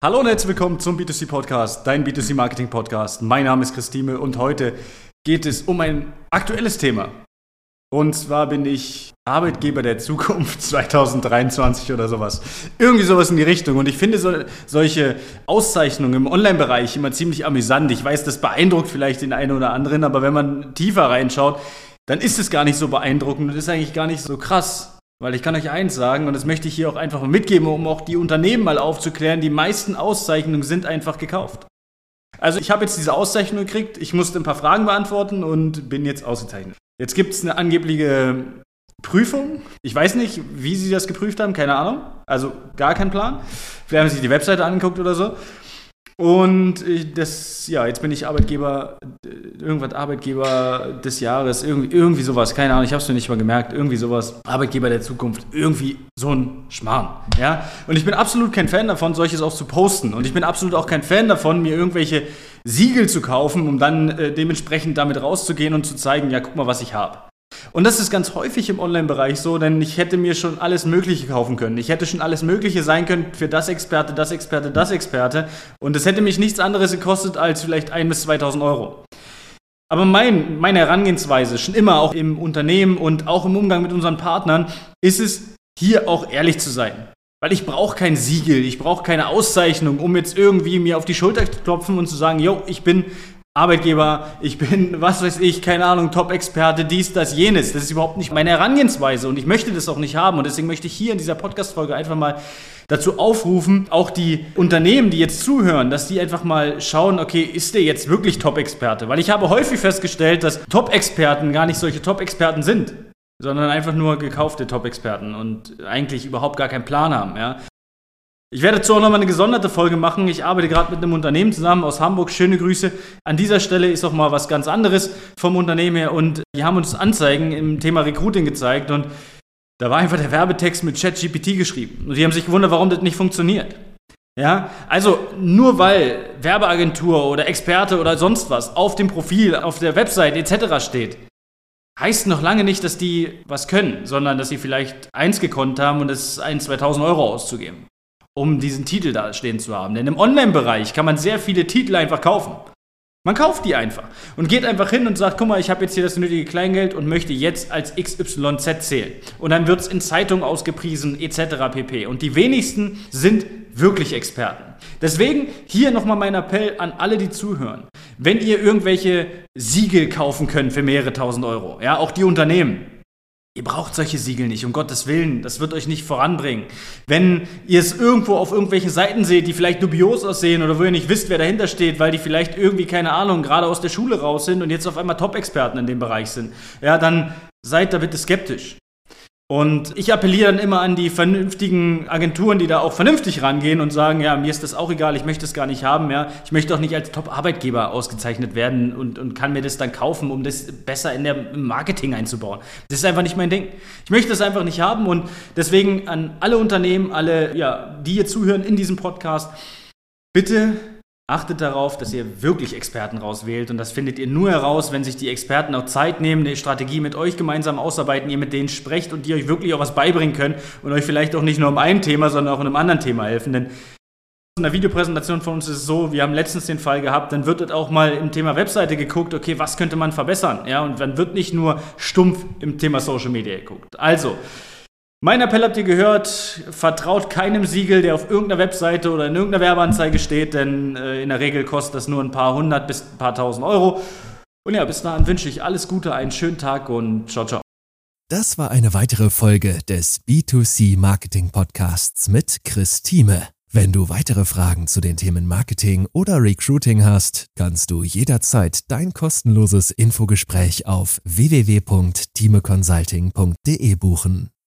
Hallo und herzlich willkommen zum B2C Podcast, dein B2C Marketing Podcast. Mein Name ist Christine und heute geht es um ein aktuelles Thema. Und zwar bin ich Arbeitgeber der Zukunft 2023 oder sowas. Irgendwie sowas in die Richtung. Und ich finde so, solche Auszeichnungen im Online-Bereich immer ziemlich amüsant. Ich weiß, das beeindruckt vielleicht den einen oder anderen, aber wenn man tiefer reinschaut, dann ist es gar nicht so beeindruckend und ist eigentlich gar nicht so krass. Weil ich kann euch eins sagen, und das möchte ich hier auch einfach mal mitgeben, um auch die Unternehmen mal aufzuklären, die meisten Auszeichnungen sind einfach gekauft. Also ich habe jetzt diese Auszeichnung gekriegt, ich musste ein paar Fragen beantworten und bin jetzt ausgezeichnet. Jetzt gibt es eine angebliche Prüfung. Ich weiß nicht, wie sie das geprüft haben, keine Ahnung. Also gar kein Plan. Vielleicht haben sie sich die Webseite angeguckt oder so. Und das, ja, jetzt bin ich Arbeitgeber, irgendwas Arbeitgeber des Jahres, irgendwie, irgendwie sowas, keine Ahnung, ich habe es mir nicht mal gemerkt, irgendwie sowas, Arbeitgeber der Zukunft, irgendwie so ein Schmarrn, ja. Und ich bin absolut kein Fan davon, solches auch zu posten. Und ich bin absolut auch kein Fan davon, mir irgendwelche Siegel zu kaufen, um dann äh, dementsprechend damit rauszugehen und zu zeigen, ja, guck mal, was ich habe. Und das ist ganz häufig im Online-Bereich so, denn ich hätte mir schon alles Mögliche kaufen können. Ich hätte schon alles Mögliche sein können für das Experte, das Experte, das Experte. Und es hätte mich nichts anderes gekostet als vielleicht 1.000 bis 2.000 Euro. Aber mein, meine Herangehensweise, schon immer auch im Unternehmen und auch im Umgang mit unseren Partnern, ist es, hier auch ehrlich zu sein. Weil ich brauche kein Siegel, ich brauche keine Auszeichnung, um jetzt irgendwie mir auf die Schulter zu klopfen und zu sagen, yo, ich bin Arbeitgeber, ich bin, was weiß ich, keine Ahnung, Top-Experte, dies, das, jenes. Das ist überhaupt nicht meine Herangehensweise und ich möchte das auch nicht haben. Und deswegen möchte ich hier in dieser Podcast-Folge einfach mal dazu aufrufen, auch die Unternehmen, die jetzt zuhören, dass die einfach mal schauen, okay, ist der jetzt wirklich Top-Experte? Weil ich habe häufig festgestellt, dass Top-Experten gar nicht solche Top-Experten sind sondern einfach nur gekaufte Top-Experten und eigentlich überhaupt gar keinen Plan haben. Ja? Ich werde dazu auch nochmal eine gesonderte Folge machen. Ich arbeite gerade mit einem Unternehmen zusammen aus Hamburg. Schöne Grüße. An dieser Stelle ist auch mal was ganz anderes vom Unternehmen her. Und die haben uns Anzeigen im Thema Recruiting gezeigt. Und da war einfach der Werbetext mit ChatGPT geschrieben. Und die haben sich gewundert, warum das nicht funktioniert. Ja, also nur weil Werbeagentur oder Experte oder sonst was auf dem Profil, auf der Website etc. steht, heißt noch lange nicht, dass die was können, sondern dass sie vielleicht eins gekonnt haben und es ist 1, 2000 Euro auszugeben um diesen Titel da stehen zu haben. Denn im Online-Bereich kann man sehr viele Titel einfach kaufen. Man kauft die einfach und geht einfach hin und sagt, guck mal, ich habe jetzt hier das nötige Kleingeld und möchte jetzt als XYZ zählen. Und dann wird es in Zeitungen ausgepriesen etc. pp. Und die wenigsten sind wirklich Experten. Deswegen hier nochmal mein Appell an alle, die zuhören. Wenn ihr irgendwelche Siegel kaufen könnt für mehrere tausend Euro, ja, auch die Unternehmen, Ihr braucht solche Siegel nicht, um Gottes Willen. Das wird euch nicht voranbringen. Wenn ihr es irgendwo auf irgendwelchen Seiten seht, die vielleicht dubios aussehen oder wo ihr nicht wisst, wer dahinter steht, weil die vielleicht irgendwie, keine Ahnung, gerade aus der Schule raus sind und jetzt auf einmal Top-Experten in dem Bereich sind, ja, dann seid da bitte skeptisch. Und ich appelliere dann immer an die vernünftigen Agenturen, die da auch vernünftig rangehen und sagen, ja, mir ist das auch egal, ich möchte es gar nicht haben, ja. Ich möchte auch nicht als Top-Arbeitgeber ausgezeichnet werden und, und kann mir das dann kaufen, um das besser in der Marketing einzubauen. Das ist einfach nicht mein Ding. Ich möchte das einfach nicht haben und deswegen an alle Unternehmen, alle, ja, die hier zuhören in diesem Podcast, bitte Achtet darauf, dass ihr wirklich Experten rauswählt und das findet ihr nur heraus, wenn sich die Experten auch Zeit nehmen, eine Strategie mit euch gemeinsam ausarbeiten, ihr mit denen sprecht und die euch wirklich auch was beibringen können und euch vielleicht auch nicht nur um ein Thema, sondern auch in einem anderen Thema helfen. Denn in der Videopräsentation von uns ist es so, wir haben letztens den Fall gehabt, dann wird auch mal im Thema Webseite geguckt, okay, was könnte man verbessern? Ja, und dann wird nicht nur stumpf im Thema Social Media geguckt. Also, mein Appell habt ihr gehört, vertraut keinem Siegel, der auf irgendeiner Webseite oder in irgendeiner Werbeanzeige steht, denn äh, in der Regel kostet das nur ein paar hundert bis ein paar tausend Euro. Und ja, bis dahin wünsche ich alles Gute, einen schönen Tag und ciao, ciao. Das war eine weitere Folge des B2C Marketing Podcasts mit Chris Thieme. Wenn du weitere Fragen zu den Themen Marketing oder Recruiting hast, kannst du jederzeit dein kostenloses Infogespräch auf www.timeconsulting.de buchen.